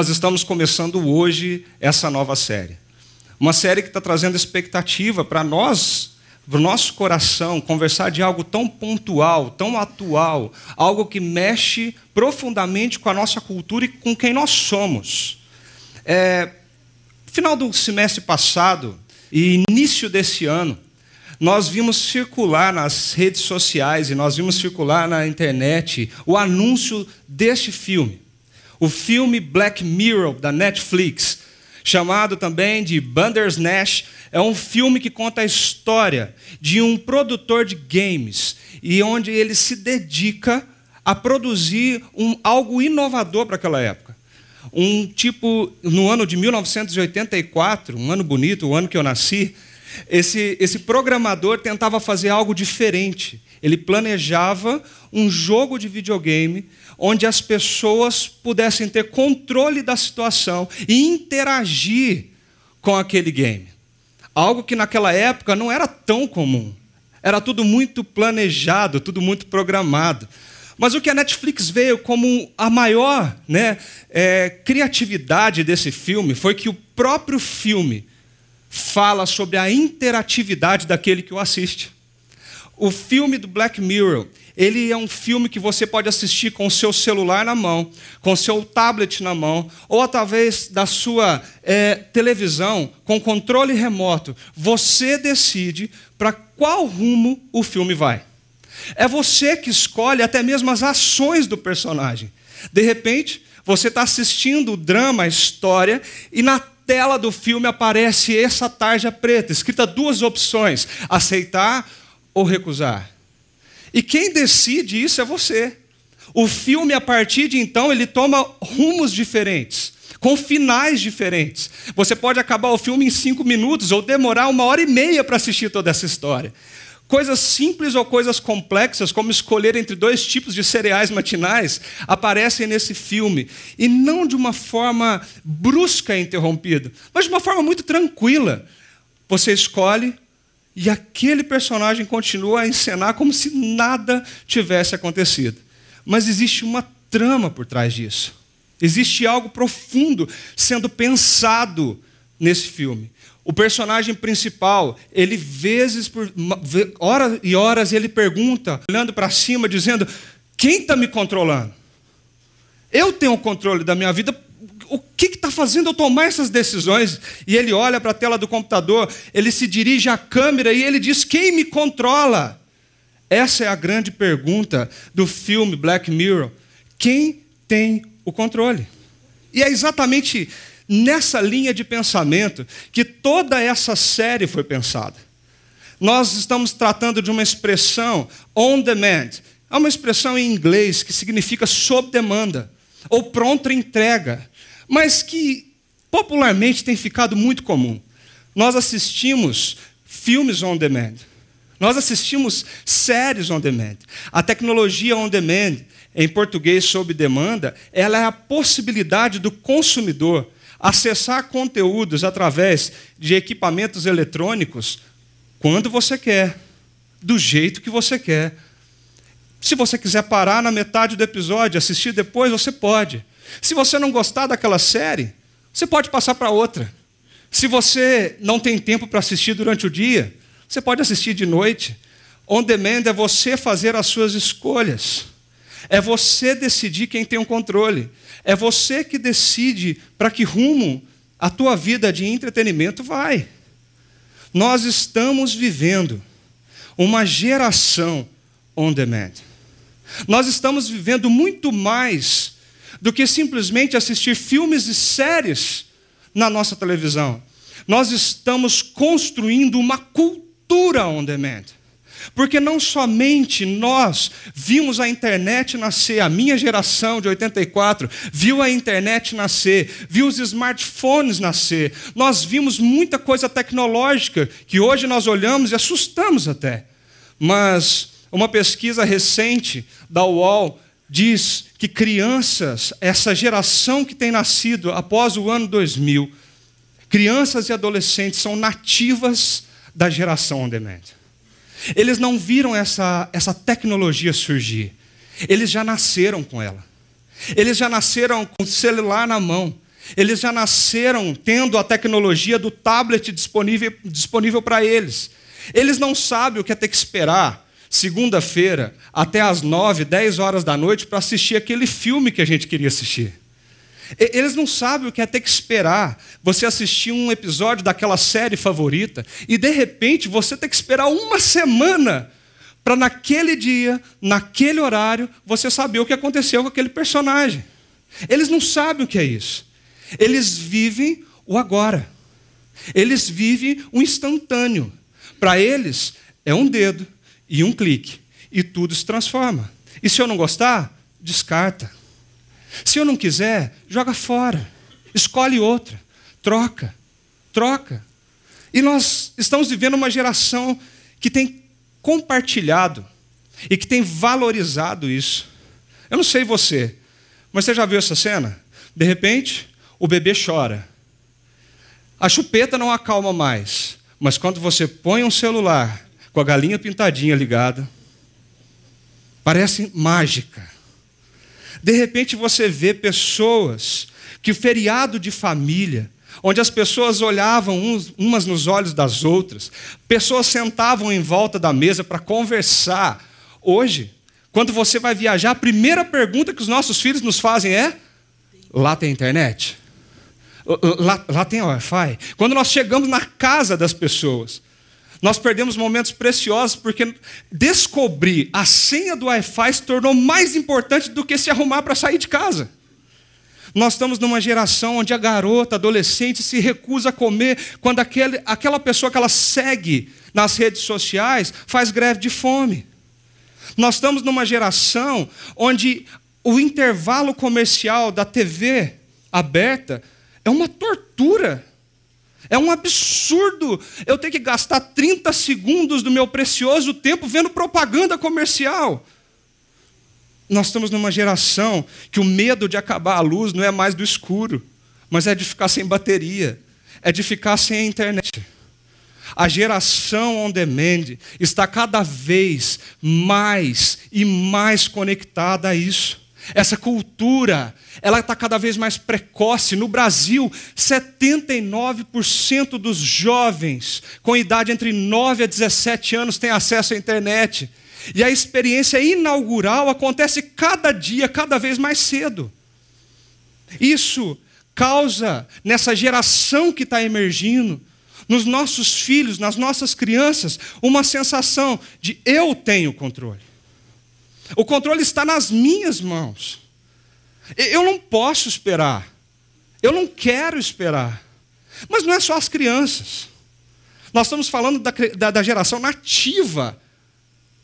Nós estamos começando hoje essa nova série. Uma série que está trazendo expectativa para nós, para o nosso coração, conversar de algo tão pontual, tão atual, algo que mexe profundamente com a nossa cultura e com quem nós somos. É, final do semestre passado e início desse ano, nós vimos circular nas redes sociais e nós vimos circular na internet o anúncio deste filme o filme Black Mirror da Netflix, chamado também de Bandersnatch, é um filme que conta a história de um produtor de games e onde ele se dedica a produzir um, algo inovador para aquela época. Um tipo, no ano de 1984, um ano bonito, o ano que eu nasci, esse, esse programador tentava fazer algo diferente. Ele planejava um jogo de videogame onde as pessoas pudessem ter controle da situação e interagir com aquele game. Algo que naquela época não era tão comum. Era tudo muito planejado, tudo muito programado. Mas o que a Netflix veio como a maior né, é, criatividade desse filme foi que o próprio filme fala sobre a interatividade daquele que o assiste. O filme do Black Mirror ele é um filme que você pode assistir com o seu celular na mão, com o seu tablet na mão, ou através da sua é, televisão, com controle remoto. Você decide para qual rumo o filme vai. É você que escolhe até mesmo as ações do personagem. De repente, você está assistindo o drama, a história, e na tela do filme aparece essa tarja preta, escrita duas opções: aceitar ou recusar. E quem decide isso é você. O filme, a partir de então, ele toma rumos diferentes, com finais diferentes. Você pode acabar o filme em cinco minutos ou demorar uma hora e meia para assistir toda essa história. Coisas simples ou coisas complexas, como escolher entre dois tipos de cereais matinais, aparecem nesse filme. E não de uma forma brusca e interrompida, mas de uma forma muito tranquila. Você escolhe e aquele personagem continua a encenar como se nada tivesse acontecido. Mas existe uma trama por trás disso. Existe algo profundo sendo pensado nesse filme. O personagem principal, ele vezes por horas e horas ele pergunta, olhando para cima, dizendo: quem está me controlando? Eu tenho o controle da minha vida o que está fazendo eu tomar essas decisões? E ele olha para a tela do computador, ele se dirige à câmera e ele diz: Quem me controla? Essa é a grande pergunta do filme Black Mirror. Quem tem o controle? E é exatamente nessa linha de pensamento que toda essa série foi pensada. Nós estamos tratando de uma expressão on demand. É uma expressão em inglês que significa sob demanda ou pronta entrega mas que popularmente tem ficado muito comum. Nós assistimos filmes on demand. Nós assistimos séries on demand. A tecnologia on demand, em português sob demanda, ela é a possibilidade do consumidor acessar conteúdos através de equipamentos eletrônicos quando você quer, do jeito que você quer. Se você quiser parar na metade do episódio, assistir depois, você pode. Se você não gostar daquela série, você pode passar para outra. Se você não tem tempo para assistir durante o dia, você pode assistir de noite. On demand é você fazer as suas escolhas. É você decidir quem tem o controle. É você que decide para que rumo a tua vida de entretenimento vai. Nós estamos vivendo uma geração on demand. Nós estamos vivendo muito mais do que simplesmente assistir filmes e séries na nossa televisão. Nós estamos construindo uma cultura on demand. Porque não somente nós vimos a internet nascer, a minha geração de 84 viu a internet nascer, viu os smartphones nascer, nós vimos muita coisa tecnológica que hoje nós olhamos e assustamos até. Mas uma pesquisa recente da UOL diz que crianças, essa geração que tem nascido após o ano 2000, crianças e adolescentes são nativas da geração on demand. Eles não viram essa, essa tecnologia surgir. Eles já nasceram com ela. Eles já nasceram com o celular na mão. Eles já nasceram tendo a tecnologia do tablet disponível, disponível para eles. Eles não sabem o que é ter que esperar segunda-feira até às nove, dez horas da noite para assistir aquele filme que a gente queria assistir. Eles não sabem o que é ter que esperar você assistir um episódio daquela série favorita e de repente você ter que esperar uma semana para naquele dia, naquele horário, você saber o que aconteceu com aquele personagem. Eles não sabem o que é isso. Eles vivem o agora. Eles vivem o instantâneo. Para eles é um dedo e um clique e tudo se transforma. E se eu não gostar, descarta. Se eu não quiser, joga fora. Escolhe outra. Troca. Troca. E nós estamos vivendo uma geração que tem compartilhado e que tem valorizado isso. Eu não sei você, mas você já viu essa cena? De repente, o bebê chora. A chupeta não acalma mais, mas quando você põe um celular com a galinha pintadinha ligada, parece mágica. De repente você vê pessoas que o feriado de família, onde as pessoas olhavam uns, umas nos olhos das outras, pessoas sentavam em volta da mesa para conversar. Hoje, quando você vai viajar, a primeira pergunta que os nossos filhos nos fazem é: lá tem internet? Lá, lá tem Wi-Fi? Quando nós chegamos na casa das pessoas, nós perdemos momentos preciosos porque descobrir a senha do Wi-Fi se tornou mais importante do que se arrumar para sair de casa. Nós estamos numa geração onde a garota, adolescente, se recusa a comer quando aquele, aquela pessoa que ela segue nas redes sociais faz greve de fome. Nós estamos numa geração onde o intervalo comercial da TV aberta é uma tortura. É um absurdo eu ter que gastar 30 segundos do meu precioso tempo vendo propaganda comercial. Nós estamos numa geração que o medo de acabar a luz não é mais do escuro, mas é de ficar sem bateria, é de ficar sem a internet. A geração on demand está cada vez mais e mais conectada a isso. Essa cultura, ela está cada vez mais precoce. No Brasil, 79% dos jovens com idade entre 9 a 17 anos têm acesso à internet. E a experiência inaugural acontece cada dia, cada vez mais cedo. Isso causa, nessa geração que está emergindo, nos nossos filhos, nas nossas crianças, uma sensação de eu tenho controle. O controle está nas minhas mãos. Eu não posso esperar. Eu não quero esperar. Mas não é só as crianças. Nós estamos falando da, da, da geração nativa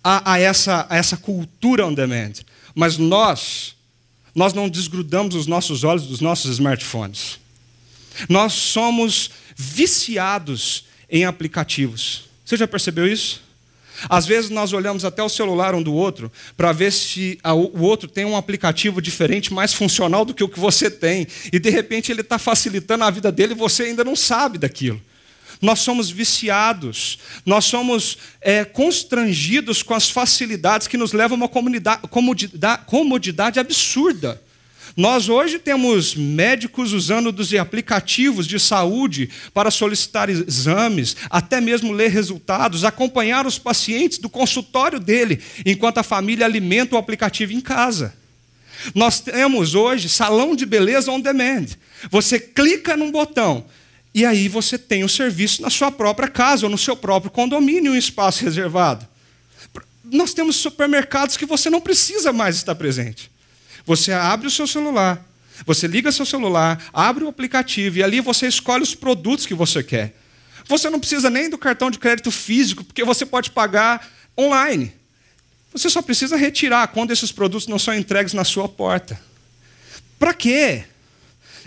a, a, essa, a essa cultura on demand. Mas nós, nós não desgrudamos os nossos olhos dos nossos smartphones. Nós somos viciados em aplicativos. Você já percebeu isso? Às vezes nós olhamos até o celular um do outro para ver se o outro tem um aplicativo diferente, mais funcional do que o que você tem. E de repente ele está facilitando a vida dele e você ainda não sabe daquilo. Nós somos viciados, nós somos é, constrangidos com as facilidades que nos levam a uma comodidade, comodidade absurda. Nós hoje temos médicos usando dos aplicativos de saúde para solicitar exames, até mesmo ler resultados, acompanhar os pacientes do consultório dele, enquanto a família alimenta o aplicativo em casa. Nós temos hoje salão de beleza on demand. Você clica num botão e aí você tem o serviço na sua própria casa ou no seu próprio condomínio, um espaço reservado. Nós temos supermercados que você não precisa mais estar presente. Você abre o seu celular, você liga seu celular, abre o aplicativo e ali você escolhe os produtos que você quer. Você não precisa nem do cartão de crédito físico, porque você pode pagar online. Você só precisa retirar quando esses produtos não são entregues na sua porta. Para quê?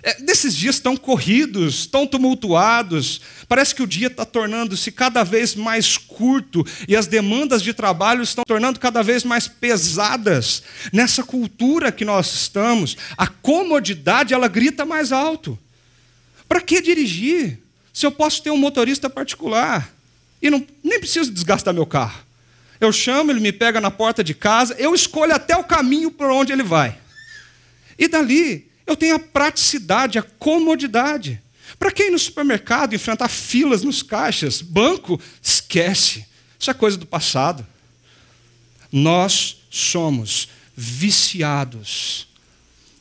É, desses dias tão corridos, tão tumultuados, parece que o dia está tornando-se cada vez mais curto e as demandas de trabalho estão tornando cada vez mais pesadas. Nessa cultura que nós estamos, a comodidade ela grita mais alto. Para que dirigir se eu posso ter um motorista particular e não, nem preciso desgastar meu carro? Eu chamo, ele me pega na porta de casa, eu escolho até o caminho por onde ele vai. E dali eu tenho a praticidade, a comodidade. Para quem ir no supermercado enfrentar filas nos caixas, banco, esquece. Isso é coisa do passado. Nós somos viciados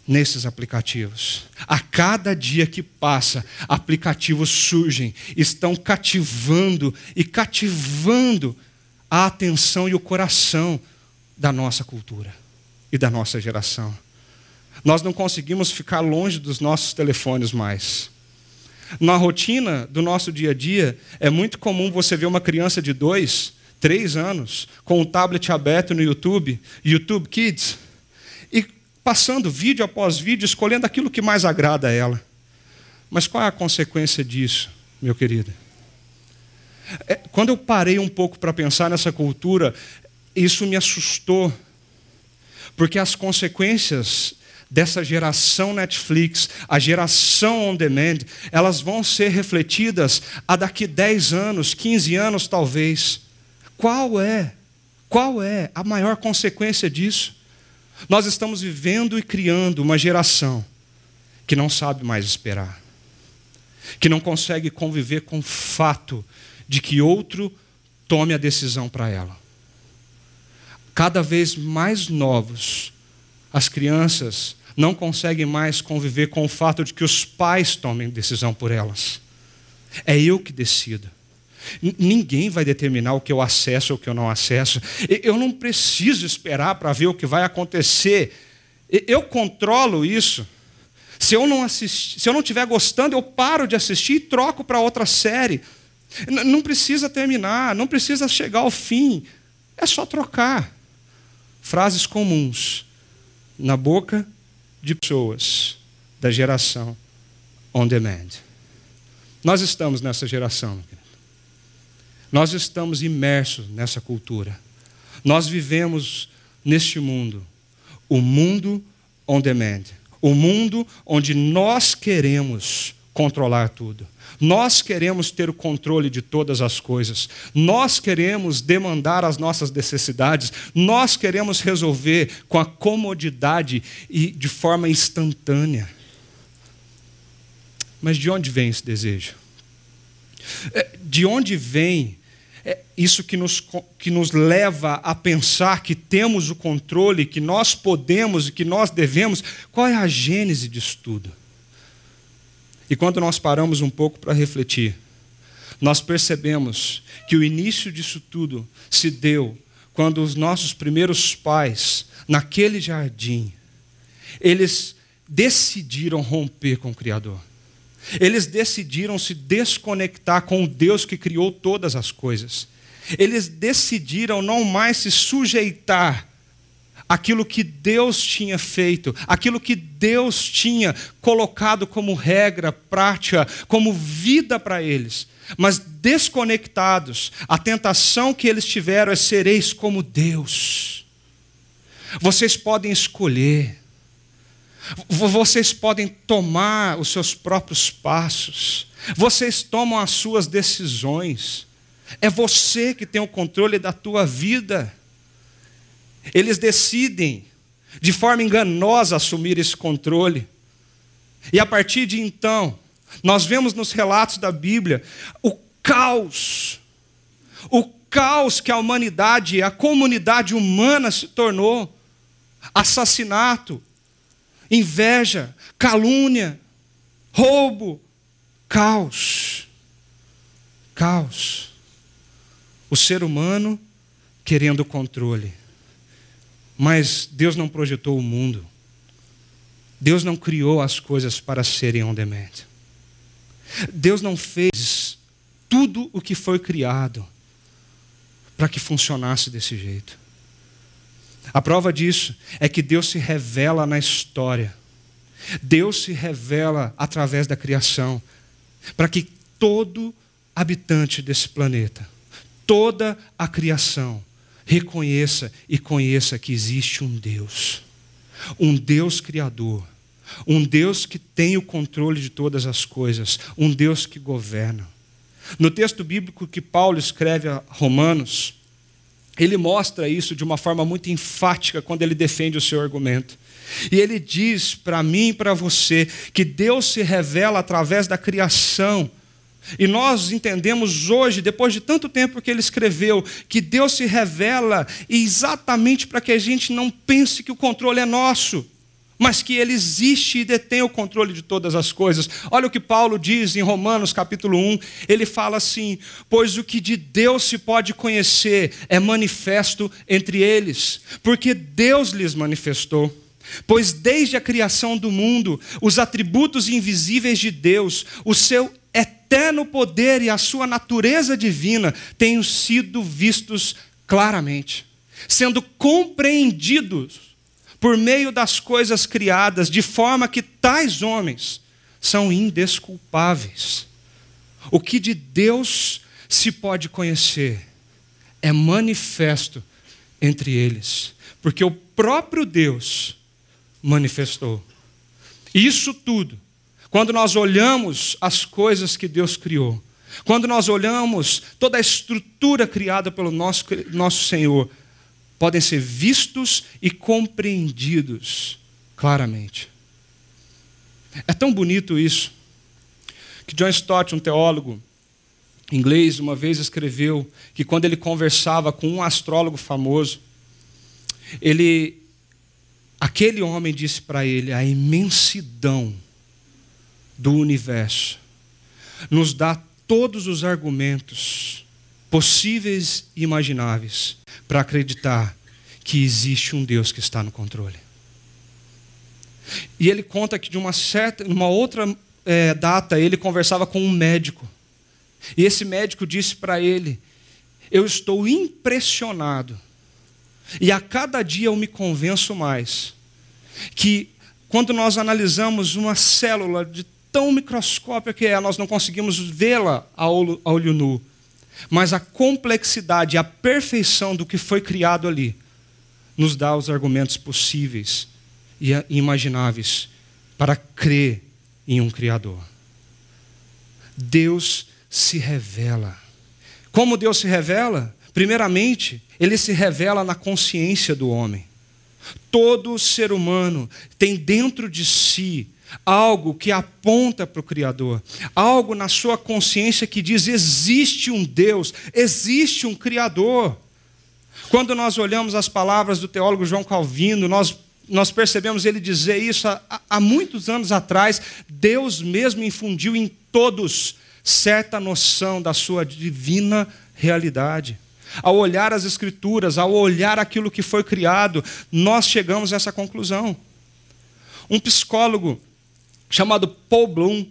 nesses aplicativos. A cada dia que passa, aplicativos surgem, estão cativando e cativando a atenção e o coração da nossa cultura e da nossa geração. Nós não conseguimos ficar longe dos nossos telefones mais. Na rotina do nosso dia a dia, é muito comum você ver uma criança de dois, três anos, com um tablet aberto no YouTube, YouTube Kids, e passando vídeo após vídeo, escolhendo aquilo que mais agrada a ela. Mas qual é a consequência disso, meu querido? É, quando eu parei um pouco para pensar nessa cultura, isso me assustou, porque as consequências dessa geração Netflix, a geração on demand, elas vão ser refletidas a daqui 10 anos, 15 anos talvez. Qual é? Qual é a maior consequência disso? Nós estamos vivendo e criando uma geração que não sabe mais esperar, que não consegue conviver com o fato de que outro tome a decisão para ela. Cada vez mais novos, as crianças não conseguem mais conviver com o fato de que os pais tomem decisão por elas. É eu que decido. Ninguém vai determinar o que eu acesso ou o que eu não acesso. Eu não preciso esperar para ver o que vai acontecer. Eu controlo isso. Se eu não se eu não estiver gostando, eu paro de assistir e troco para outra série. Não precisa terminar, não precisa chegar ao fim. É só trocar. Frases comuns na boca de pessoas da geração on demand. Nós estamos nessa geração. Nós estamos imersos nessa cultura. Nós vivemos neste mundo, o mundo on demand, o mundo onde nós queremos controlar tudo. Nós queremos ter o controle de todas as coisas. Nós queremos demandar as nossas necessidades. Nós queremos resolver com a comodidade e de forma instantânea. Mas de onde vem esse desejo? É, de onde vem é, isso que nos, que nos leva a pensar que temos o controle, que nós podemos e que nós devemos? Qual é a gênese disso tudo? E quando nós paramos um pouco para refletir, nós percebemos que o início disso tudo se deu quando os nossos primeiros pais, naquele jardim, eles decidiram romper com o Criador. Eles decidiram se desconectar com o Deus que criou todas as coisas. Eles decidiram não mais se sujeitar aquilo que Deus tinha feito, aquilo que Deus tinha colocado como regra, prática, como vida para eles. Mas desconectados, a tentação que eles tiveram é sereis como Deus. Vocês podem escolher, vocês podem tomar os seus próprios passos, vocês tomam as suas decisões. É você que tem o controle da tua vida. Eles decidem, de forma enganosa, assumir esse controle. E a partir de então, nós vemos nos relatos da Bíblia o caos, o caos que a humanidade, a comunidade humana se tornou. Assassinato, inveja, calúnia, roubo, caos. Caos. O ser humano querendo controle. Mas Deus não projetou o mundo. Deus não criou as coisas para serem on demand. Deus não fez tudo o que foi criado para que funcionasse desse jeito. A prova disso é que Deus se revela na história. Deus se revela através da criação, para que todo habitante desse planeta, toda a criação, reconheça e conheça que existe um Deus, um Deus criador, um Deus que tem o controle de todas as coisas, um Deus que governa. No texto bíblico que Paulo escreve a Romanos, ele mostra isso de uma forma muito enfática quando ele defende o seu argumento. E ele diz para mim e para você que Deus se revela através da criação. E nós entendemos hoje, depois de tanto tempo que ele escreveu, que Deus se revela exatamente para que a gente não pense que o controle é nosso mas que ele existe e detém o controle de todas as coisas. Olha o que Paulo diz em Romanos capítulo 1, ele fala assim: "Pois o que de Deus se pode conhecer é manifesto entre eles, porque Deus lhes manifestou. Pois desde a criação do mundo, os atributos invisíveis de Deus, o seu eterno poder e a sua natureza divina têm sido vistos claramente, sendo compreendidos por meio das coisas criadas, de forma que tais homens são indesculpáveis. O que de Deus se pode conhecer é manifesto entre eles, porque o próprio Deus manifestou. Isso tudo, quando nós olhamos as coisas que Deus criou, quando nós olhamos toda a estrutura criada pelo nosso, nosso Senhor, podem ser vistos e compreendidos claramente. É tão bonito isso que John Stott, um teólogo inglês, uma vez escreveu que quando ele conversava com um astrólogo famoso, ele aquele homem disse para ele a imensidão do universo nos dá todos os argumentos possíveis e imagináveis para acreditar que existe um Deus que está no controle. E ele conta que de uma certa, numa outra é, data, ele conversava com um médico. E esse médico disse para ele: Eu estou impressionado. E a cada dia eu me convenço mais que quando nós analisamos uma célula de tão microscópia que é, nós não conseguimos vê-la a olho nu. Mas a complexidade a perfeição do que foi criado ali nos dá os argumentos possíveis e imagináveis para crer em um Criador. Deus se revela. Como Deus se revela? Primeiramente, ele se revela na consciência do homem. Todo ser humano tem dentro de si algo que aponta para o Criador, algo na sua consciência que diz: existe um Deus, existe um Criador. Quando nós olhamos as palavras do teólogo João Calvino, nós, nós percebemos ele dizer isso há, há muitos anos atrás. Deus mesmo infundiu em todos certa noção da sua divina realidade. Ao olhar as Escrituras, ao olhar aquilo que foi criado, nós chegamos a essa conclusão. Um psicólogo chamado Paul Bloom.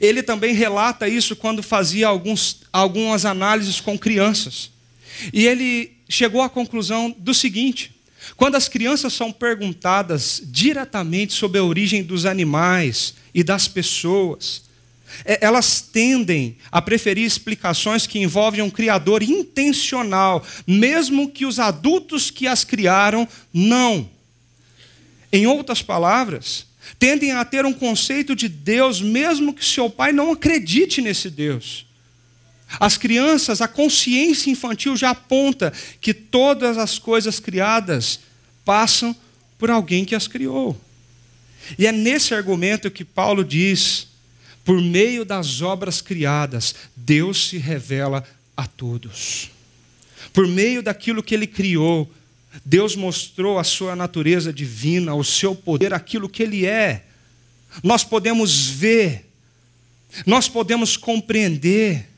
Ele também relata isso quando fazia alguns, algumas análises com crianças. E ele chegou à conclusão do seguinte: quando as crianças são perguntadas diretamente sobre a origem dos animais e das pessoas, é, elas tendem a preferir explicações que envolvem um criador intencional, mesmo que os adultos que as criaram não. Em outras palavras, tendem a ter um conceito de Deus, mesmo que seu pai não acredite nesse Deus. As crianças, a consciência infantil já aponta que todas as coisas criadas passam por alguém que as criou. E é nesse argumento que Paulo diz: por meio das obras criadas, Deus se revela a todos. Por meio daquilo que ele criou, Deus mostrou a sua natureza divina, o seu poder, aquilo que Ele é. Nós podemos ver, nós podemos compreender.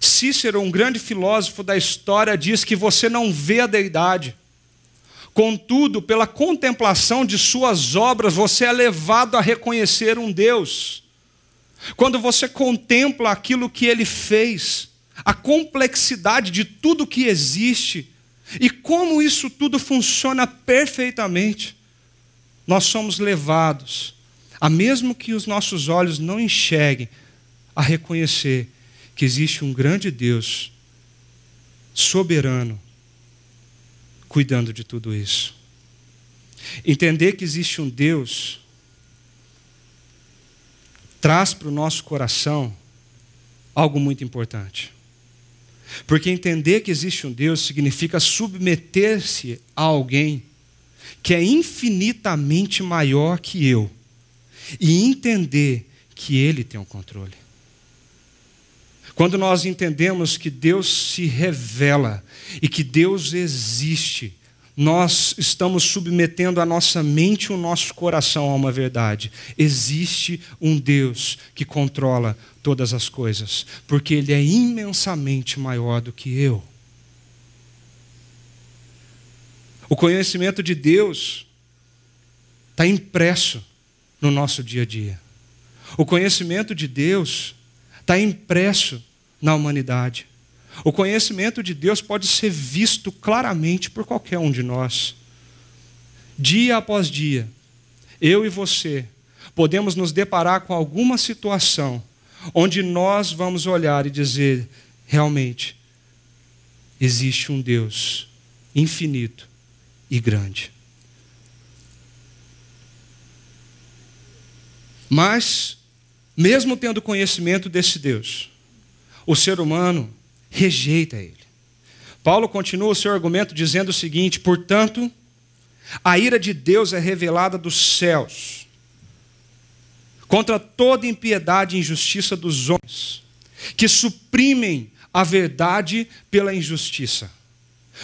Cícero, um grande filósofo da história, diz que você não vê a deidade. Contudo, pela contemplação de suas obras, você é levado a reconhecer um Deus. Quando você contempla aquilo que ele fez, a complexidade de tudo que existe e como isso tudo funciona perfeitamente, nós somos levados, a mesmo que os nossos olhos não enxerguem, a reconhecer que existe um grande Deus soberano cuidando de tudo isso. Entender que existe um Deus traz para o nosso coração algo muito importante. Porque entender que existe um Deus significa submeter-se a alguém que é infinitamente maior que eu e entender que Ele tem o controle. Quando nós entendemos que Deus se revela e que Deus existe, nós estamos submetendo a nossa mente e o nosso coração a uma verdade. Existe um Deus que controla todas as coisas, porque Ele é imensamente maior do que eu. O conhecimento de Deus está impresso no nosso dia a dia. O conhecimento de Deus está impresso na humanidade. O conhecimento de Deus pode ser visto claramente por qualquer um de nós. Dia após dia, eu e você podemos nos deparar com alguma situação onde nós vamos olhar e dizer: realmente, existe um Deus infinito e grande. Mas, mesmo tendo conhecimento desse Deus, o ser humano rejeita ele. Paulo continua o seu argumento dizendo o seguinte: portanto, a ira de Deus é revelada dos céus contra toda impiedade e injustiça dos homens, que suprimem a verdade pela injustiça.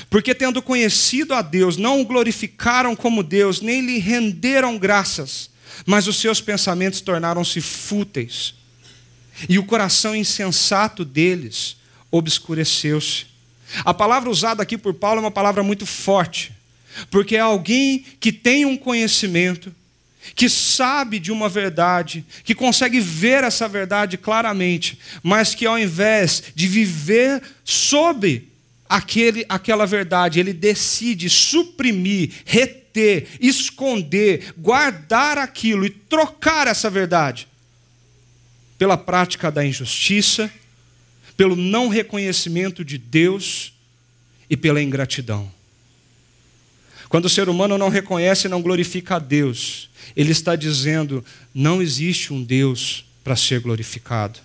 Porque, tendo conhecido a Deus, não o glorificaram como Deus, nem lhe renderam graças, mas os seus pensamentos tornaram-se fúteis, e o coração insensato deles obscureceu-se. A palavra usada aqui por Paulo é uma palavra muito forte, porque é alguém que tem um conhecimento, que sabe de uma verdade, que consegue ver essa verdade claramente, mas que ao invés de viver sob aquele, aquela verdade, ele decide suprimir, reter, esconder, guardar aquilo e trocar essa verdade pela prática da injustiça, pelo não reconhecimento de Deus e pela ingratidão. Quando o ser humano não reconhece e não glorifica a Deus, ele está dizendo: não existe um Deus para ser glorificado.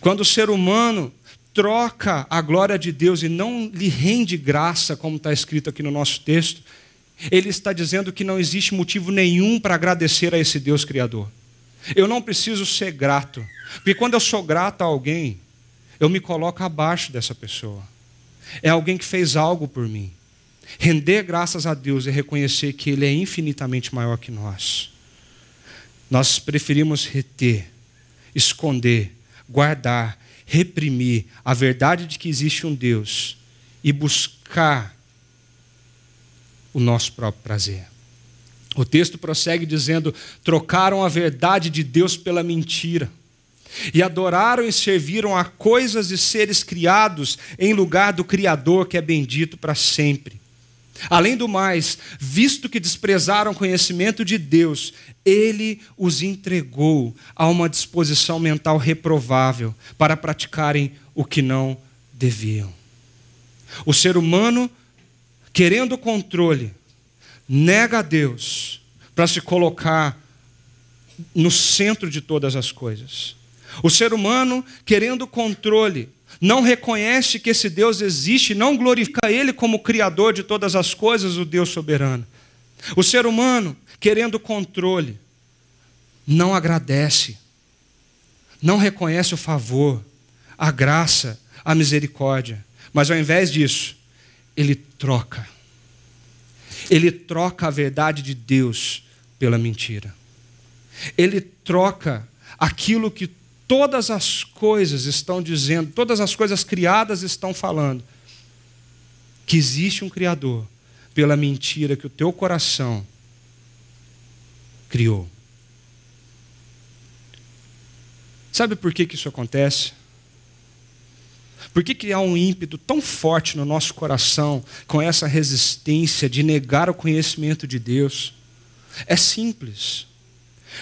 Quando o ser humano troca a glória de Deus e não lhe rende graça, como está escrito aqui no nosso texto, ele está dizendo que não existe motivo nenhum para agradecer a esse Deus Criador. Eu não preciso ser grato, porque quando eu sou grato a alguém, eu me coloco abaixo dessa pessoa. É alguém que fez algo por mim. Render graças a Deus e reconhecer que Ele é infinitamente maior que nós. Nós preferimos reter, esconder, guardar, reprimir a verdade de que existe um Deus e buscar o nosso próprio prazer. O texto prossegue dizendo: trocaram a verdade de Deus pela mentira e adoraram e serviram a coisas e seres criados em lugar do Criador que é bendito para sempre. Além do mais, visto que desprezaram o conhecimento de Deus, ele os entregou a uma disposição mental reprovável para praticarem o que não deviam. O ser humano, querendo controle, nega a Deus para se colocar no centro de todas as coisas. O ser humano, querendo controle, não reconhece que esse Deus existe, não glorifica Ele como Criador de todas as coisas, o Deus soberano. O ser humano, querendo controle, não agradece, não reconhece o favor, a graça, a misericórdia, mas ao invés disso, ele troca. Ele troca a verdade de Deus pela mentira. Ele troca aquilo que todas as coisas estão dizendo, todas as coisas criadas estão falando que existe um Criador pela mentira que o teu coração criou. Sabe por que, que isso acontece? Por que, que há um ímpeto tão forte no nosso coração com essa resistência de negar o conhecimento de Deus? É simples.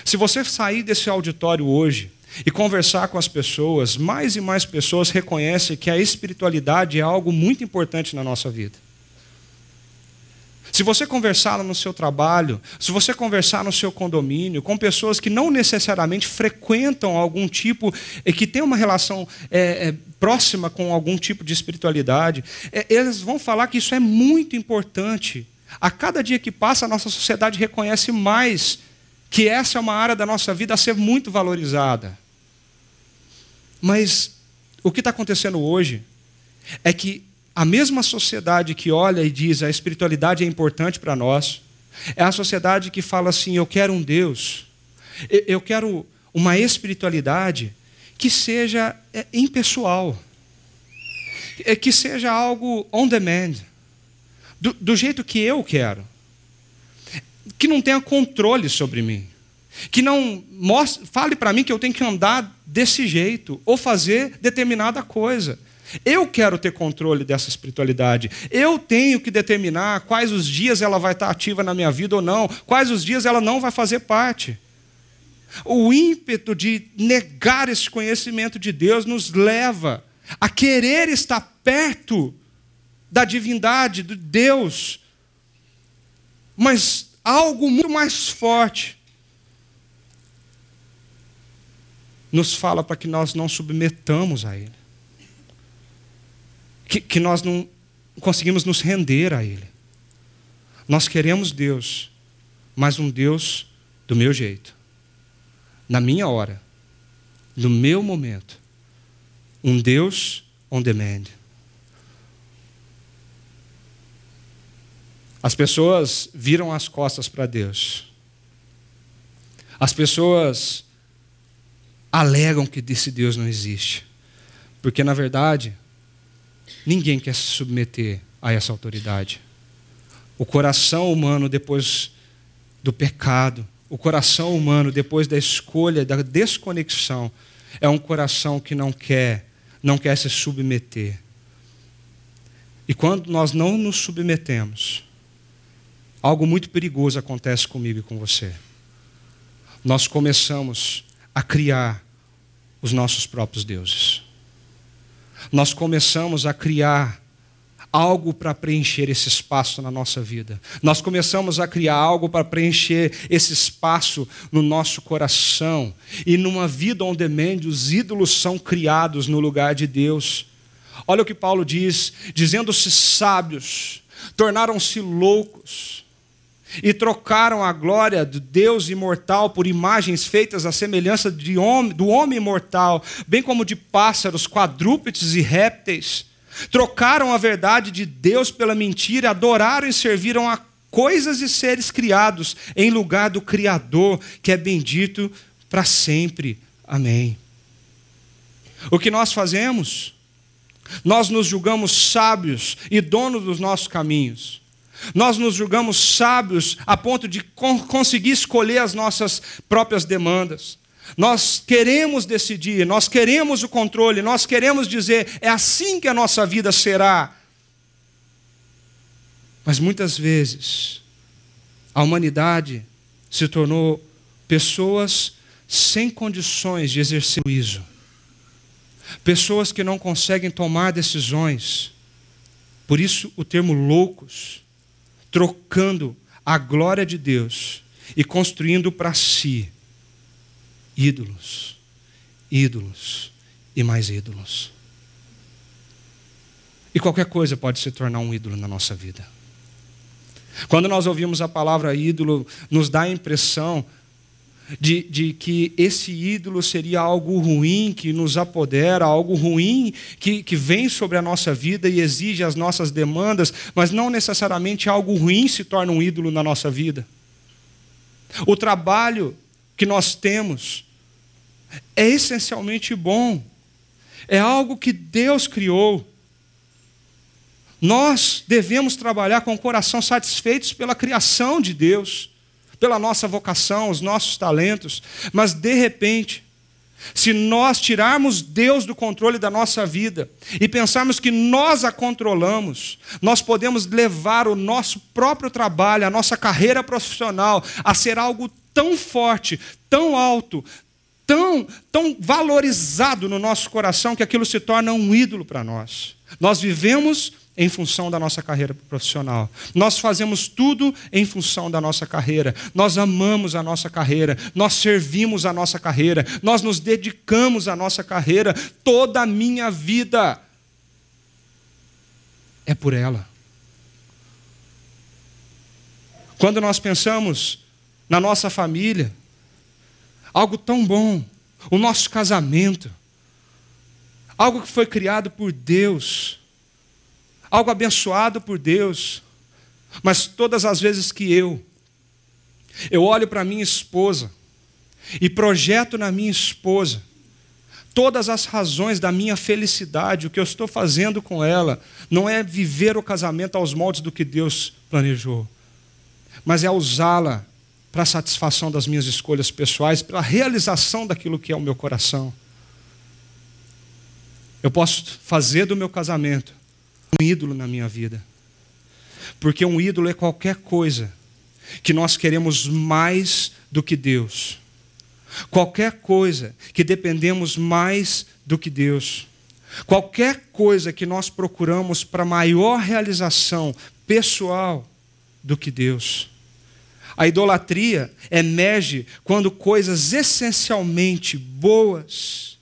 Se você sair desse auditório hoje e conversar com as pessoas, mais e mais pessoas reconhecem que a espiritualidade é algo muito importante na nossa vida. Se você conversar no seu trabalho, se você conversar no seu condomínio, com pessoas que não necessariamente frequentam algum tipo, que tem uma relação é, é, próxima com algum tipo de espiritualidade, é, eles vão falar que isso é muito importante. A cada dia que passa, a nossa sociedade reconhece mais que essa é uma área da nossa vida a ser muito valorizada. Mas o que está acontecendo hoje é que a mesma sociedade que olha e diz a espiritualidade é importante para nós, é a sociedade que fala assim: eu quero um Deus, eu quero uma espiritualidade que seja é, impessoal, é, que seja algo on demand, do, do jeito que eu quero que não tenha controle sobre mim. Que não mostre, fale para mim que eu tenho que andar desse jeito ou fazer determinada coisa. Eu quero ter controle dessa espiritualidade. Eu tenho que determinar quais os dias ela vai estar ativa na minha vida ou não, quais os dias ela não vai fazer parte. O ímpeto de negar esse conhecimento de Deus nos leva a querer estar perto da divindade, de Deus, mas algo muito mais forte nos fala para que nós não submetamos a Ele. Que, que nós não conseguimos nos render a Ele. Nós queremos Deus, mas um Deus do meu jeito, na minha hora, no meu momento. Um Deus on demand. As pessoas viram as costas para Deus. As pessoas alegam que esse Deus não existe. Porque, na verdade, ninguém quer se submeter a essa autoridade. O coração humano, depois do pecado, o coração humano, depois da escolha, da desconexão, é um coração que não quer, não quer se submeter. E quando nós não nos submetemos, algo muito perigoso acontece comigo e com você. Nós começamos a criar os nossos próprios deuses. Nós começamos a criar algo para preencher esse espaço na nossa vida. Nós começamos a criar algo para preencher esse espaço no nosso coração. E numa vida on demand, os ídolos são criados no lugar de Deus. Olha o que Paulo diz: dizendo-se sábios, tornaram-se loucos e trocaram a glória do Deus imortal por imagens feitas à semelhança homem, do homem imortal, bem como de pássaros, quadrúpedes e répteis. Trocaram a verdade de Deus pela mentira, adoraram e serviram a coisas e seres criados em lugar do Criador, que é bendito para sempre. Amém. O que nós fazemos? Nós nos julgamos sábios e donos dos nossos caminhos. Nós nos julgamos sábios a ponto de conseguir escolher as nossas próprias demandas. Nós queremos decidir, nós queremos o controle, nós queremos dizer, é assim que a nossa vida será. Mas muitas vezes, a humanidade se tornou pessoas sem condições de exercer juízo, pessoas que não conseguem tomar decisões, por isso o termo loucos trocando a glória de Deus e construindo para si ídolos, ídolos e mais ídolos. E qualquer coisa pode se tornar um ídolo na nossa vida. Quando nós ouvimos a palavra ídolo, nos dá a impressão de, de que esse ídolo seria algo ruim que nos apodera, algo ruim que, que vem sobre a nossa vida e exige as nossas demandas, mas não necessariamente algo ruim se torna um ídolo na nossa vida. O trabalho que nós temos é essencialmente bom, é algo que Deus criou. Nós devemos trabalhar com o coração satisfeitos pela criação de Deus pela nossa vocação, os nossos talentos, mas de repente, se nós tirarmos Deus do controle da nossa vida e pensarmos que nós a controlamos, nós podemos levar o nosso próprio trabalho, a nossa carreira profissional a ser algo tão forte, tão alto, tão, tão valorizado no nosso coração que aquilo se torna um ídolo para nós. Nós vivemos em função da nossa carreira profissional. Nós fazemos tudo em função da nossa carreira. Nós amamos a nossa carreira, nós servimos a nossa carreira, nós nos dedicamos à nossa carreira. Toda a minha vida é por ela. Quando nós pensamos na nossa família, algo tão bom, o nosso casamento, algo que foi criado por Deus, algo abençoado por Deus. Mas todas as vezes que eu eu olho para minha esposa e projeto na minha esposa todas as razões da minha felicidade, o que eu estou fazendo com ela, não é viver o casamento aos moldes do que Deus planejou, mas é usá-la para a satisfação das minhas escolhas pessoais, para a realização daquilo que é o meu coração. Eu posso fazer do meu casamento um ídolo na minha vida. Porque um ídolo é qualquer coisa que nós queremos mais do que Deus. Qualquer coisa que dependemos mais do que Deus. Qualquer coisa que nós procuramos para maior realização pessoal do que Deus. A idolatria emerge quando coisas essencialmente boas,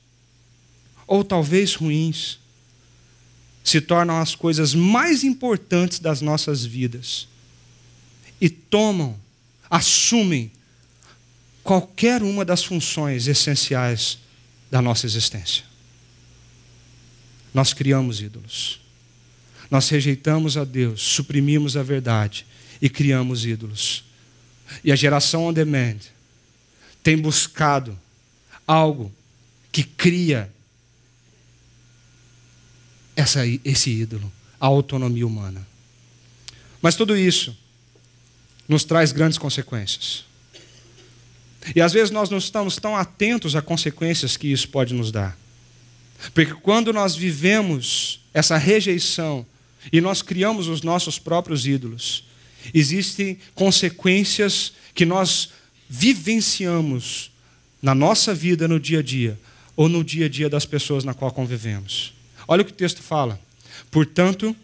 ou talvez ruins, se tornam as coisas mais importantes das nossas vidas e tomam, assumem qualquer uma das funções essenciais da nossa existência. Nós criamos ídolos. Nós rejeitamos a Deus, suprimimos a verdade e criamos ídolos. E a geração on demand tem buscado algo que cria essa, esse ídolo, a autonomia humana. Mas tudo isso nos traz grandes consequências. E às vezes nós não estamos tão atentos às consequências que isso pode nos dar. Porque quando nós vivemos essa rejeição e nós criamos os nossos próprios ídolos, existem consequências que nós vivenciamos na nossa vida no dia a dia ou no dia a dia das pessoas na qual convivemos. Olha o que o texto fala. Portanto,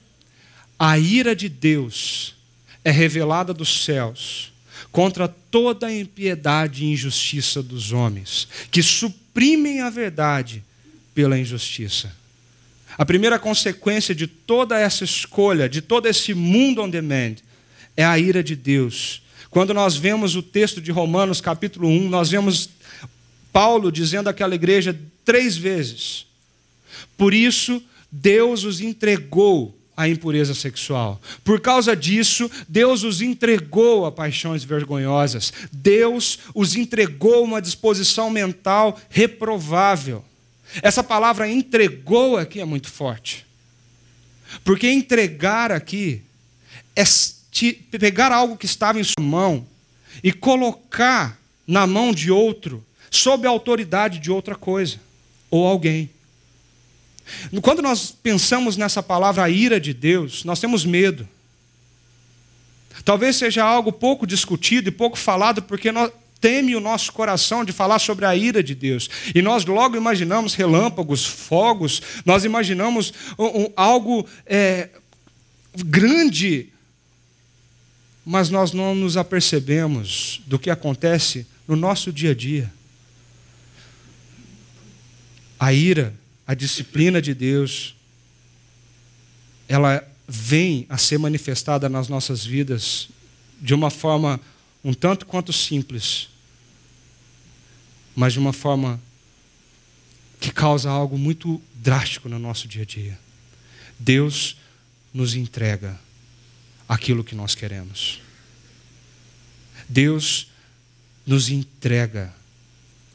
a ira de Deus é revelada dos céus contra toda a impiedade e injustiça dos homens, que suprimem a verdade pela injustiça. A primeira consequência de toda essa escolha, de todo esse mundo on demand, é a ira de Deus. Quando nós vemos o texto de Romanos, capítulo 1, nós vemos Paulo dizendo àquela igreja três vezes: por isso, Deus os entregou à impureza sexual. Por causa disso, Deus os entregou a paixões vergonhosas. Deus os entregou uma disposição mental reprovável. Essa palavra entregou aqui é muito forte. Porque entregar aqui é pegar algo que estava em sua mão e colocar na mão de outro, sob a autoridade de outra coisa ou alguém. Quando nós pensamos nessa palavra ira de Deus, nós temos medo. Talvez seja algo pouco discutido e pouco falado, porque nós, teme o nosso coração de falar sobre a ira de Deus. E nós logo imaginamos relâmpagos, fogos, nós imaginamos um, um, algo é, grande, mas nós não nos apercebemos do que acontece no nosso dia a dia. A ira a disciplina de Deus, ela vem a ser manifestada nas nossas vidas de uma forma um tanto quanto simples, mas de uma forma que causa algo muito drástico no nosso dia a dia. Deus nos entrega aquilo que nós queremos. Deus nos entrega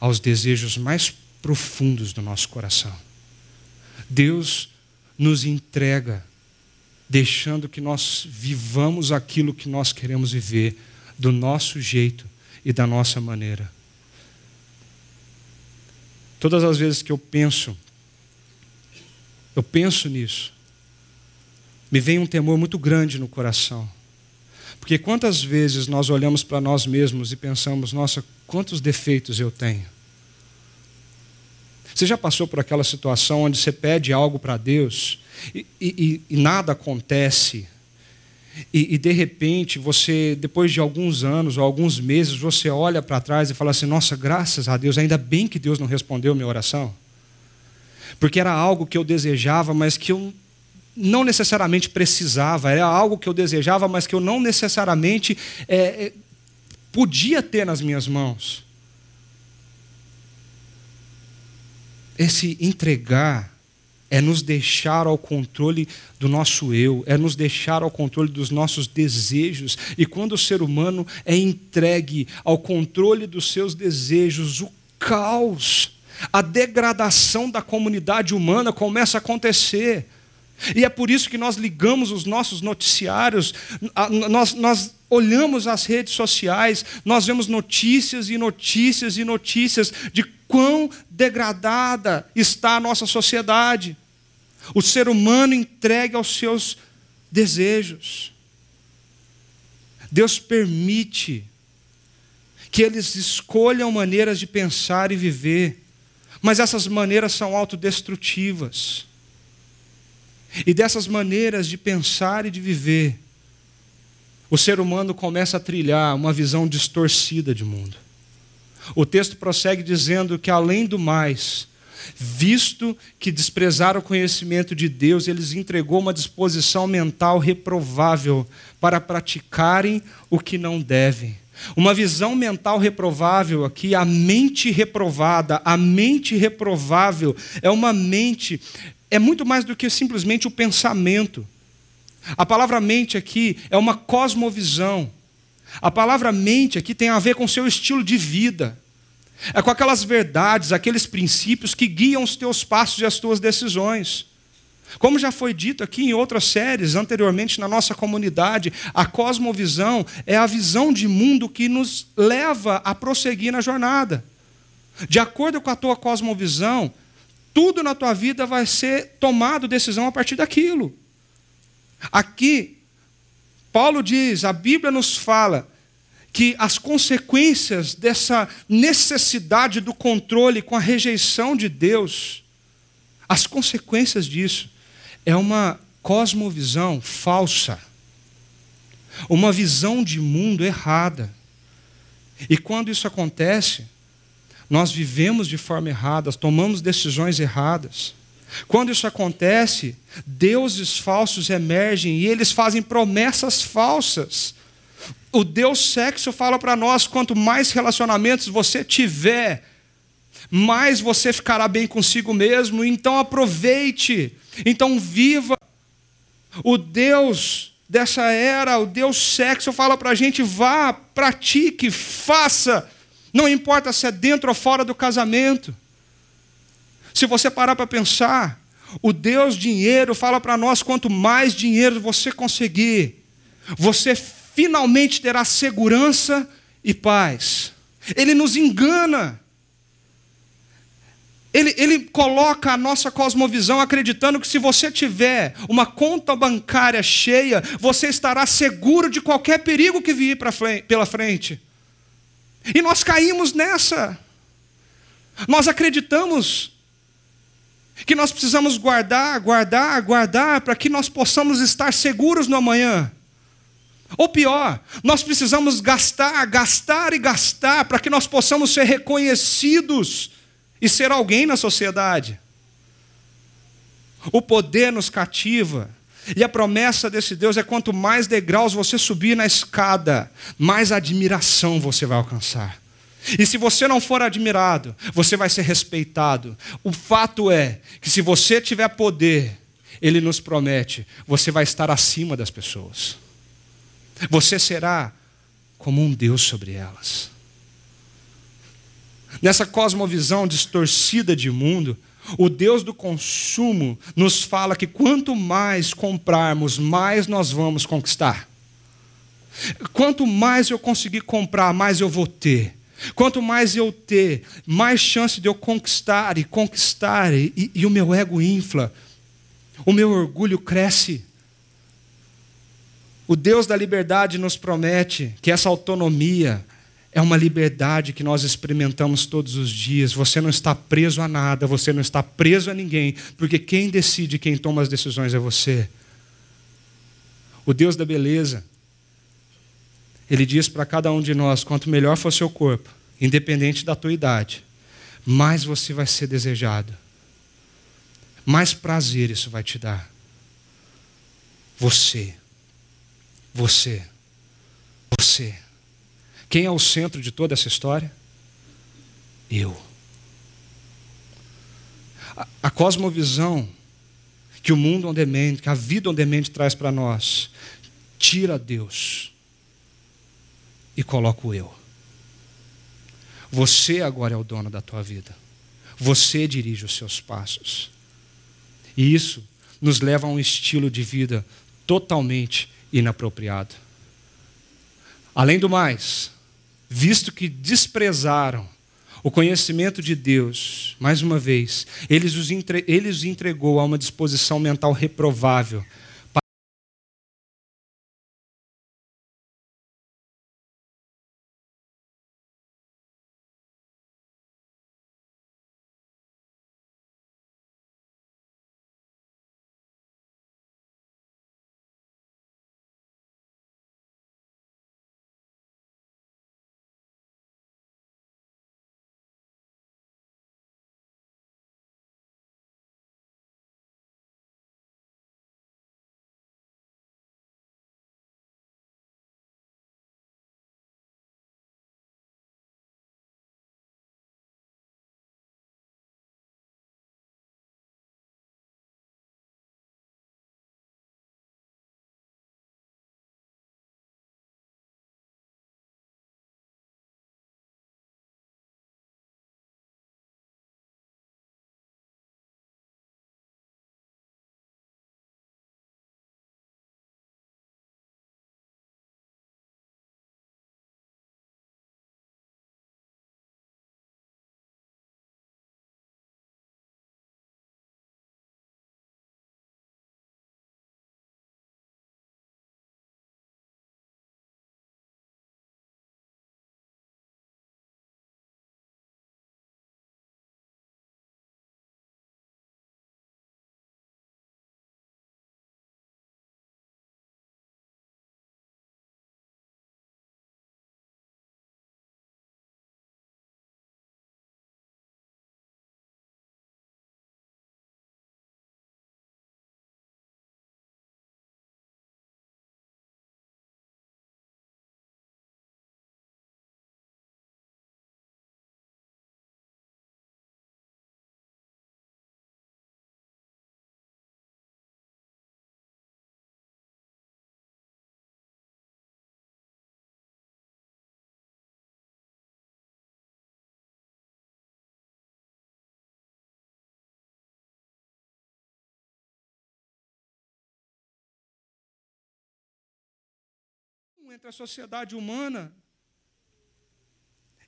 aos desejos mais profundos do nosso coração. Deus nos entrega, deixando que nós vivamos aquilo que nós queremos viver, do nosso jeito e da nossa maneira. Todas as vezes que eu penso, eu penso nisso, me vem um temor muito grande no coração. Porque quantas vezes nós olhamos para nós mesmos e pensamos, nossa, quantos defeitos eu tenho? Você já passou por aquela situação onde você pede algo para Deus e, e, e, nada acontece? E, e, de repente você, depois de alguns anos ou alguns meses, você olha para trás e fala assim: Nossa, graças a Deus, ainda bem que Deus não respondeu minha oração. Porque era algo que eu desejava, mas que eu não necessariamente precisava, era algo que eu desejava, mas que eu não necessariamente é, podia ter nas minhas mãos. Esse entregar é nos deixar ao controle do nosso eu, é nos deixar ao controle dos nossos desejos. E quando o ser humano é entregue ao controle dos seus desejos, o caos, a degradação da comunidade humana começa a acontecer. E é por isso que nós ligamos os nossos noticiários, nós, nós olhamos as redes sociais, nós vemos notícias e notícias e notícias de quão degradada está a nossa sociedade. O ser humano entregue aos seus desejos. Deus permite que eles escolham maneiras de pensar e viver, mas essas maneiras são autodestrutivas. E dessas maneiras de pensar e de viver, o ser humano começa a trilhar uma visão distorcida de mundo. O texto prossegue dizendo que, além do mais, visto que desprezaram o conhecimento de Deus, eles entregou uma disposição mental reprovável para praticarem o que não devem. Uma visão mental reprovável aqui, a mente reprovada, a mente reprovável é uma mente é muito mais do que simplesmente o pensamento. A palavra mente aqui é uma cosmovisão. A palavra mente aqui tem a ver com o seu estilo de vida. É com aquelas verdades, aqueles princípios que guiam os teus passos e as tuas decisões. Como já foi dito aqui em outras séries anteriormente na nossa comunidade, a cosmovisão é a visão de mundo que nos leva a prosseguir na jornada. De acordo com a tua cosmovisão, tudo na tua vida vai ser tomado decisão a partir daquilo. Aqui, Paulo diz, a Bíblia nos fala que as consequências dessa necessidade do controle com a rejeição de Deus, as consequências disso é uma cosmovisão falsa, uma visão de mundo errada. E quando isso acontece, nós vivemos de forma errada, tomamos decisões erradas. Quando isso acontece, deuses falsos emergem e eles fazem promessas falsas. O Deus sexo fala para nós: quanto mais relacionamentos você tiver, mais você ficará bem consigo mesmo, então aproveite, então viva. O Deus dessa era, o Deus sexo, fala para a gente: vá, pratique, faça não importa se é dentro ou fora do casamento. Se você parar para pensar, o Deus dinheiro fala para nós: quanto mais dinheiro você conseguir, você finalmente terá segurança e paz. Ele nos engana. Ele, ele coloca a nossa cosmovisão acreditando que se você tiver uma conta bancária cheia, você estará seguro de qualquer perigo que vir pela frente. E nós caímos nessa. Nós acreditamos que nós precisamos guardar, guardar, guardar para que nós possamos estar seguros no amanhã. Ou pior, nós precisamos gastar, gastar e gastar para que nós possamos ser reconhecidos e ser alguém na sociedade. O poder nos cativa e a promessa desse Deus é quanto mais degraus você subir na escada, mais admiração você vai alcançar. E se você não for admirado, você vai ser respeitado. O fato é que se você tiver poder, ele nos promete, você vai estar acima das pessoas. Você será como um Deus sobre elas. Nessa cosmovisão distorcida de mundo, o Deus do consumo nos fala que quanto mais comprarmos, mais nós vamos conquistar. Quanto mais eu conseguir comprar, mais eu vou ter. Quanto mais eu ter, mais chance de eu conquistar e conquistar, e, e o meu ego infla, o meu orgulho cresce. O Deus da liberdade nos promete que essa autonomia é uma liberdade que nós experimentamos todos os dias. Você não está preso a nada, você não está preso a ninguém, porque quem decide, quem toma as decisões é você. O Deus da beleza, ele diz para cada um de nós: quanto melhor for seu corpo, independente da tua idade, mais você vai ser desejado, mais prazer isso vai te dar. Você. Você. Você. Quem é o centro de toda essa história? Eu. A, a cosmovisão que o mundo on demand, que a vida on demand traz para nós, tira Deus e coloca o eu. Você agora é o dono da tua vida. Você dirige os seus passos. E isso nos leva a um estilo de vida totalmente inapropriado. Além do mais, visto que desprezaram o conhecimento de Deus, mais uma vez, ele os, entre, ele os entregou a uma disposição mental reprovável entre a sociedade humana.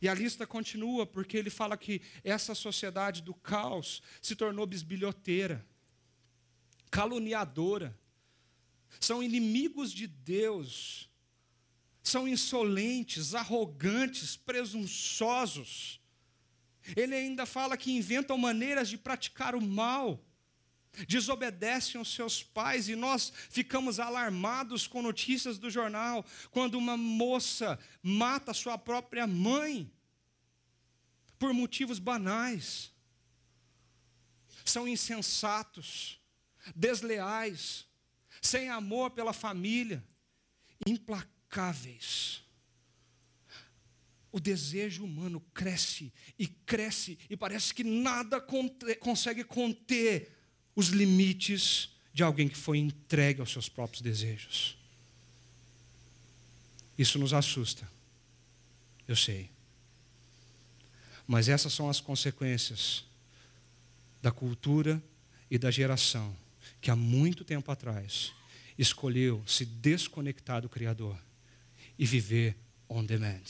E a lista continua, porque ele fala que essa sociedade do caos se tornou bisbilhoteira, caluniadora, são inimigos de Deus, são insolentes, arrogantes, presunçosos. Ele ainda fala que inventam maneiras de praticar o mal desobedecem aos seus pais e nós ficamos alarmados com notícias do jornal quando uma moça mata sua própria mãe por motivos banais. São insensatos, desleais, sem amor pela família, implacáveis. O desejo humano cresce e cresce e parece que nada consegue conter os limites de alguém que foi entregue aos seus próprios desejos. Isso nos assusta, eu sei. Mas essas são as consequências da cultura e da geração que há muito tempo atrás escolheu se desconectar do Criador e viver on demand.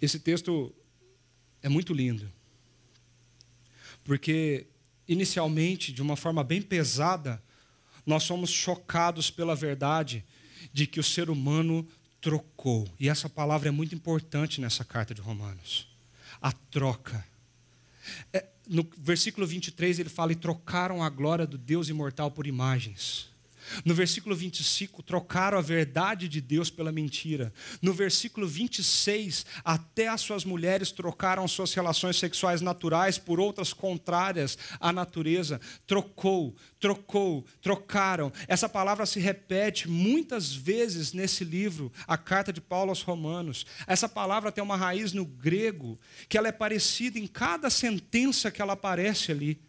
Esse texto é muito lindo, porque inicialmente, de uma forma bem pesada, nós somos chocados pela verdade de que o ser humano trocou. E essa palavra é muito importante nessa carta de Romanos. A troca. É, no versículo 23 ele fala: E trocaram a glória do Deus imortal por imagens. No versículo 25, trocaram a verdade de Deus pela mentira. No versículo 26, até as suas mulheres trocaram suas relações sexuais naturais por outras contrárias à natureza. Trocou, trocou, trocaram. Essa palavra se repete muitas vezes nesse livro, a carta de Paulo aos Romanos. Essa palavra tem uma raiz no grego, que ela é parecida em cada sentença que ela aparece ali.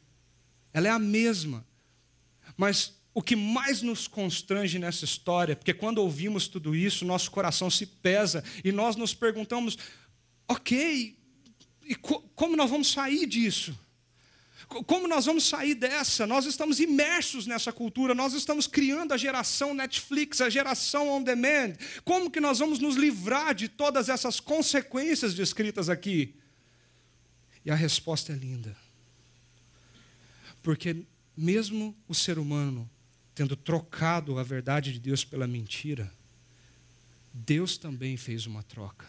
Ela é a mesma. Mas o que mais nos constrange nessa história, porque quando ouvimos tudo isso, nosso coração se pesa e nós nos perguntamos: ok, e co como nós vamos sair disso? Como nós vamos sair dessa? Nós estamos imersos nessa cultura, nós estamos criando a geração Netflix, a geração on demand. Como que nós vamos nos livrar de todas essas consequências descritas aqui? E a resposta é linda. Porque mesmo o ser humano tendo trocado a verdade de Deus pela mentira, Deus também fez uma troca.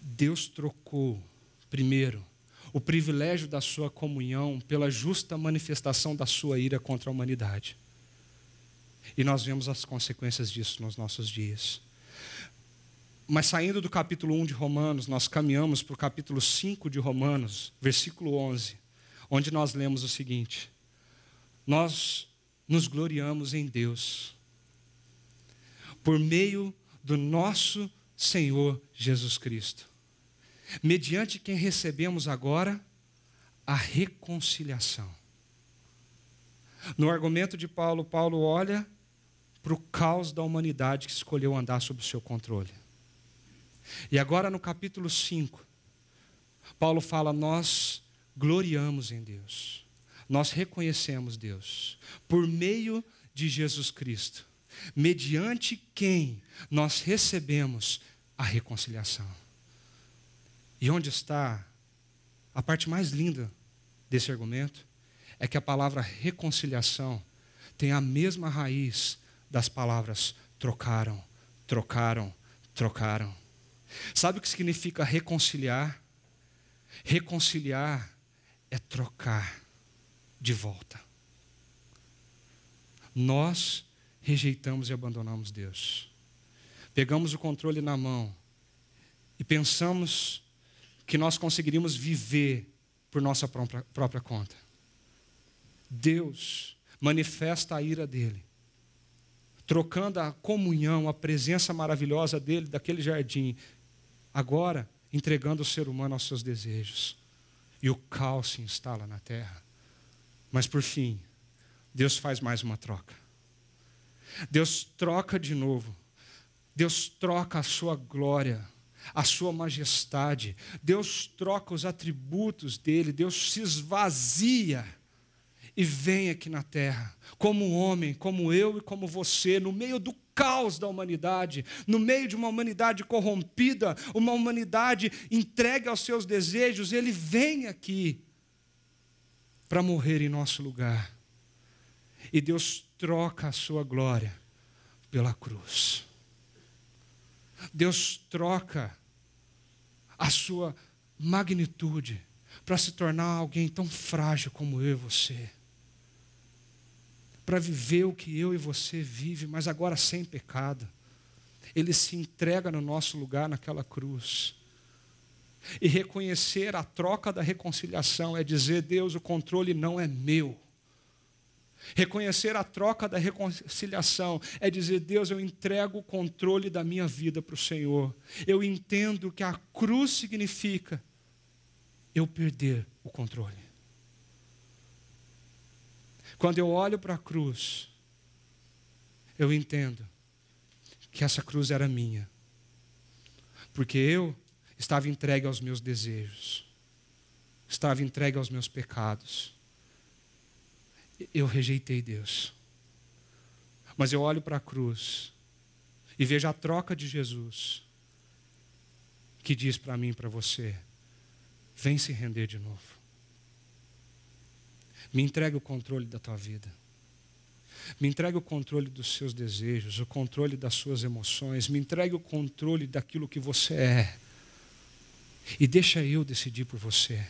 Deus trocou, primeiro, o privilégio da sua comunhão pela justa manifestação da sua ira contra a humanidade. E nós vemos as consequências disso nos nossos dias. Mas saindo do capítulo 1 de Romanos, nós caminhamos para o capítulo 5 de Romanos, versículo 11, onde nós lemos o seguinte: nós nos gloriamos em Deus, por meio do nosso Senhor Jesus Cristo, mediante quem recebemos agora a reconciliação. No argumento de Paulo, Paulo olha para o caos da humanidade que escolheu andar sob o seu controle. E agora no capítulo 5, Paulo fala: Nós gloriamos em Deus nós reconhecemos Deus por meio de Jesus Cristo, mediante quem nós recebemos a reconciliação. E onde está a parte mais linda desse argumento? É que a palavra reconciliação tem a mesma raiz das palavras trocaram, trocaram, trocaram. Sabe o que significa reconciliar? Reconciliar é trocar de volta. Nós rejeitamos e abandonamos Deus. Pegamos o controle na mão e pensamos que nós conseguiríamos viver por nossa própria, conta. Deus manifesta a ira dele, trocando a comunhão, a presença maravilhosa dele, daquele jardim, agora entregando o ser humano aos seus desejos. E o caos se instala na terra. Mas por fim, Deus faz mais uma troca. Deus troca de novo. Deus troca a sua glória, a sua majestade. Deus troca os atributos dele. Deus se esvazia e vem aqui na terra, como homem, como eu e como você, no meio do caos da humanidade, no meio de uma humanidade corrompida, uma humanidade entregue aos seus desejos, ele vem aqui para morrer em nosso lugar. E Deus troca a sua glória pela cruz. Deus troca a sua magnitude para se tornar alguém tão frágil como eu e você. Para viver o que eu e você vive, mas agora sem pecado. Ele se entrega no nosso lugar naquela cruz. E reconhecer a troca da reconciliação é dizer: Deus, o controle não é meu. Reconhecer a troca da reconciliação é dizer: Deus, eu entrego o controle da minha vida para o Senhor. Eu entendo que a cruz significa eu perder o controle. Quando eu olho para a cruz, eu entendo que essa cruz era minha, porque eu estava entregue aos meus desejos, estava entregue aos meus pecados. Eu rejeitei Deus. Mas eu olho para a cruz e vejo a troca de Jesus. que diz para mim e para você: vem se render de novo. Me entregue o controle da tua vida. Me entregue o controle dos seus desejos, o controle das suas emoções, me entregue o controle daquilo que você é. E deixa eu decidir por você.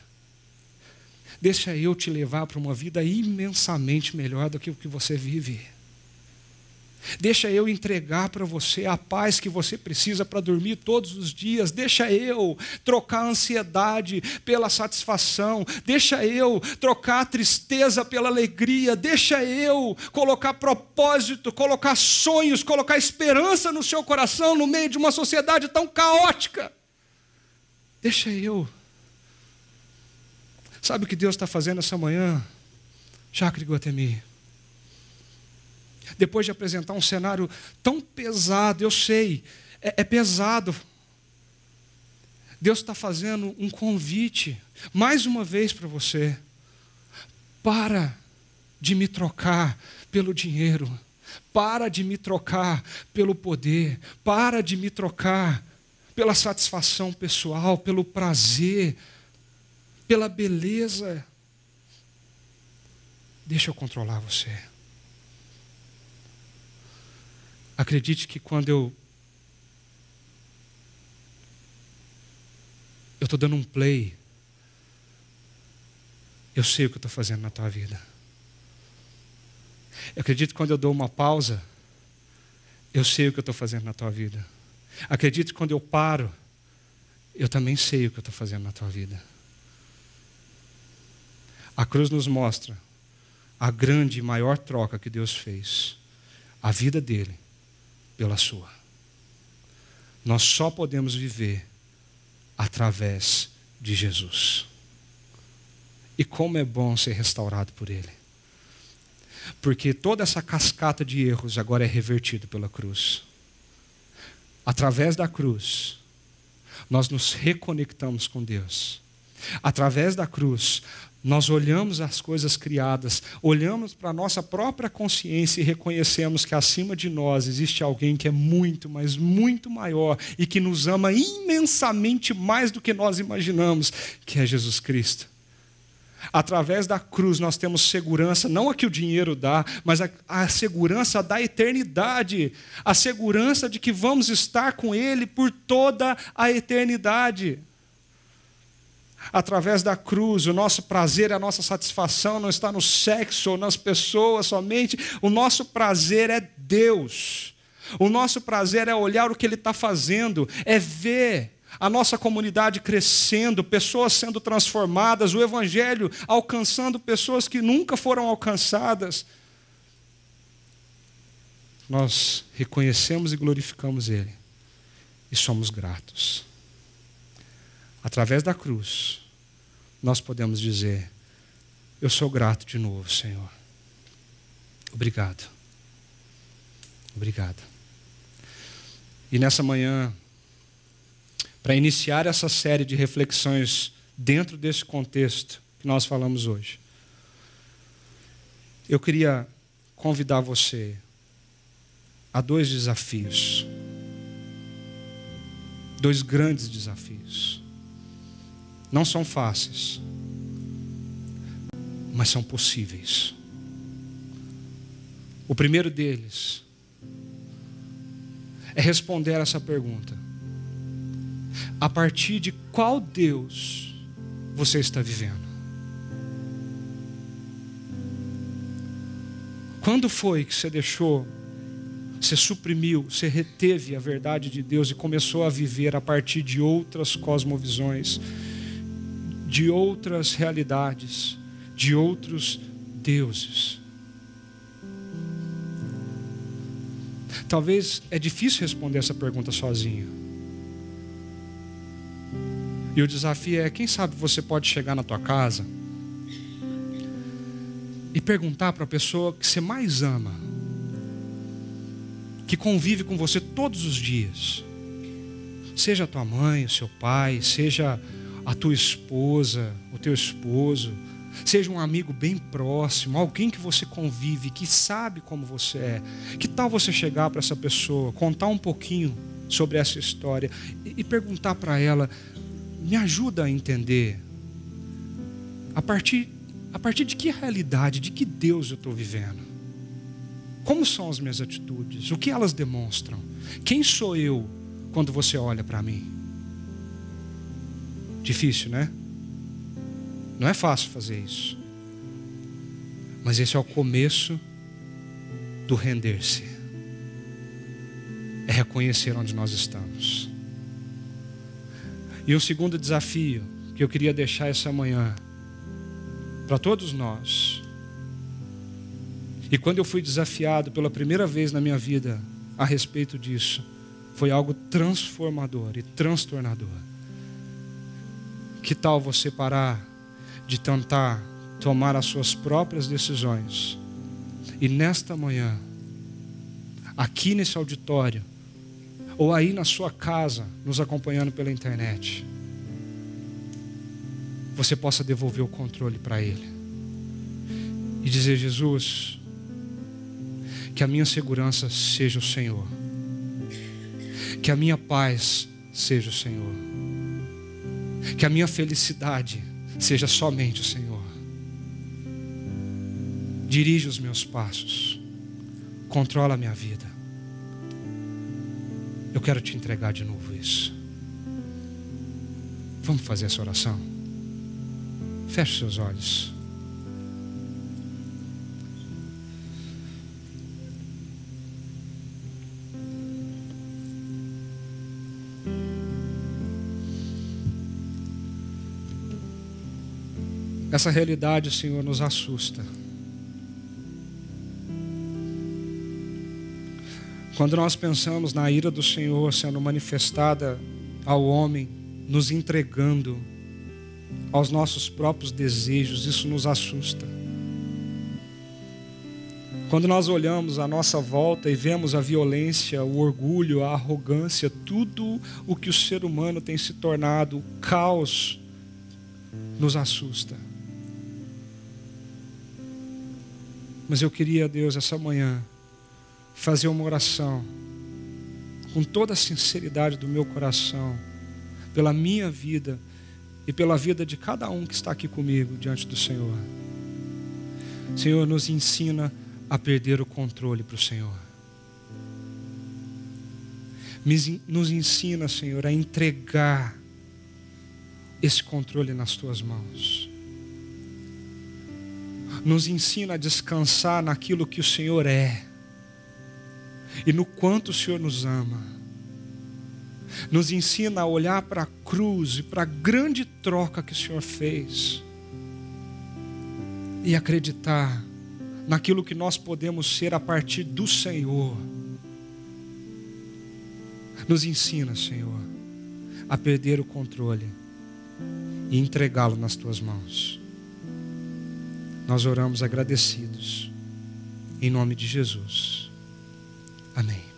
Deixa eu te levar para uma vida imensamente melhor do que o que você vive. Deixa eu entregar para você a paz que você precisa para dormir todos os dias. Deixa eu trocar a ansiedade pela satisfação. Deixa eu trocar a tristeza pela alegria. Deixa eu colocar propósito, colocar sonhos, colocar esperança no seu coração no meio de uma sociedade tão caótica. Deixa eu. Sabe o que Deus está fazendo essa manhã? Jacre Guatemi depois de apresentar um cenário tão pesado, eu sei, é, é pesado. Deus está fazendo um convite, mais uma vez para você. Para de me trocar pelo dinheiro. Para de me trocar pelo poder. Para de me trocar pela satisfação pessoal, pelo prazer, pela beleza. Deixa eu controlar você. Acredite que quando eu eu estou dando um play, eu sei o que eu estou fazendo na tua vida. Eu acredito que quando eu dou uma pausa, eu sei o que eu estou fazendo na tua vida. Acredito que quando eu paro, eu também sei o que eu estou fazendo na tua vida. A cruz nos mostra a grande e maior troca que Deus fez. A vida dele pela sua. Nós só podemos viver através de Jesus. E como é bom ser restaurado por Ele. Porque toda essa cascata de erros agora é revertido pela cruz. Através da cruz, nós nos reconectamos com Deus. Através da cruz, nós olhamos as coisas criadas, olhamos para a nossa própria consciência e reconhecemos que acima de nós existe alguém que é muito, mas muito maior e que nos ama imensamente mais do que nós imaginamos, que é Jesus Cristo. Através da cruz nós temos segurança, não a que o dinheiro dá, mas a, a, segurança da eternidade, a segurança de que vamos estar com Ele por toda a eternidade através da cruz. O nosso prazer, a nossa satisfação não está no sexo ou nas pessoas somente. O nosso prazer é Deus. O nosso prazer é olhar o que Ele está fazendo, é ver a nossa comunidade crescendo, pessoas sendo transformadas, o Evangelho alcançando pessoas que nunca foram alcançadas. Nós reconhecemos e glorificamos Ele e somos gratos. Através da cruz, nós podemos dizer: Eu sou grato de novo, Senhor. Obrigado. Obrigado. E nessa manhã, para iniciar essa série de reflexões dentro desse contexto que nós falamos hoje, eu queria convidar você a dois desafios. Dois grandes desafios. Não são fáceis, mas são possíveis. O primeiro deles é responder essa pergunta: a partir de qual Deus você está vivendo? Quando foi que você deixou, você suprimiu, você reteve a verdade de Deus e começou a viver a partir de outras cosmovisões? de outras realidades, de outros deuses. Talvez é difícil responder essa pergunta sozinho. E o desafio é, quem sabe você pode chegar na tua casa e perguntar para a pessoa que você mais ama, que convive com você todos os dias, seja a tua mãe, o seu pai, seja a tua esposa, o teu esposo, seja um amigo bem próximo, alguém que você convive, que sabe como você é. Que tal você chegar para essa pessoa, contar um pouquinho sobre essa história e perguntar para ela: me ajuda a entender a partir, a partir de que realidade, de que Deus eu estou vivendo? Como são as minhas atitudes? O que elas demonstram? Quem sou eu quando você olha para mim? Difícil, né? Não é fácil fazer isso. Mas esse é o começo do render-se. É reconhecer onde nós estamos. E o segundo desafio que eu queria deixar essa manhã para todos nós. E quando eu fui desafiado pela primeira vez na minha vida a respeito disso, foi algo transformador e transtornador. Que tal você parar de tentar tomar as suas próprias decisões e nesta manhã, aqui nesse auditório, ou aí na sua casa, nos acompanhando pela internet, você possa devolver o controle para Ele e dizer: Jesus, que a minha segurança seja o Senhor, que a minha paz seja o Senhor, que a minha felicidade seja somente o Senhor. Dirige os meus passos, controla a minha vida. Eu quero te entregar de novo isso. Vamos fazer essa oração? Feche seus olhos. Essa realidade, Senhor, nos assusta. Quando nós pensamos na ira do Senhor sendo manifestada ao homem, nos entregando aos nossos próprios desejos, isso nos assusta. Quando nós olhamos à nossa volta e vemos a violência, o orgulho, a arrogância, tudo o que o ser humano tem se tornado, o caos, nos assusta. Mas eu queria, Deus, essa manhã, fazer uma oração com toda a sinceridade do meu coração, pela minha vida e pela vida de cada um que está aqui comigo diante do Senhor. Senhor, nos ensina a perder o controle para o Senhor. Nos ensina, Senhor, a entregar esse controle nas tuas mãos nos ensina a descansar naquilo que o Senhor é e no quanto o Senhor nos ama. Nos ensina a olhar para a cruz e para a grande troca que o Senhor fez e acreditar naquilo que nós podemos ser a partir do Senhor. Nos ensina, Senhor, a perder o controle e entregá-lo nas tuas mãos. Nós oramos agradecidos. Em nome de Jesus. Amém.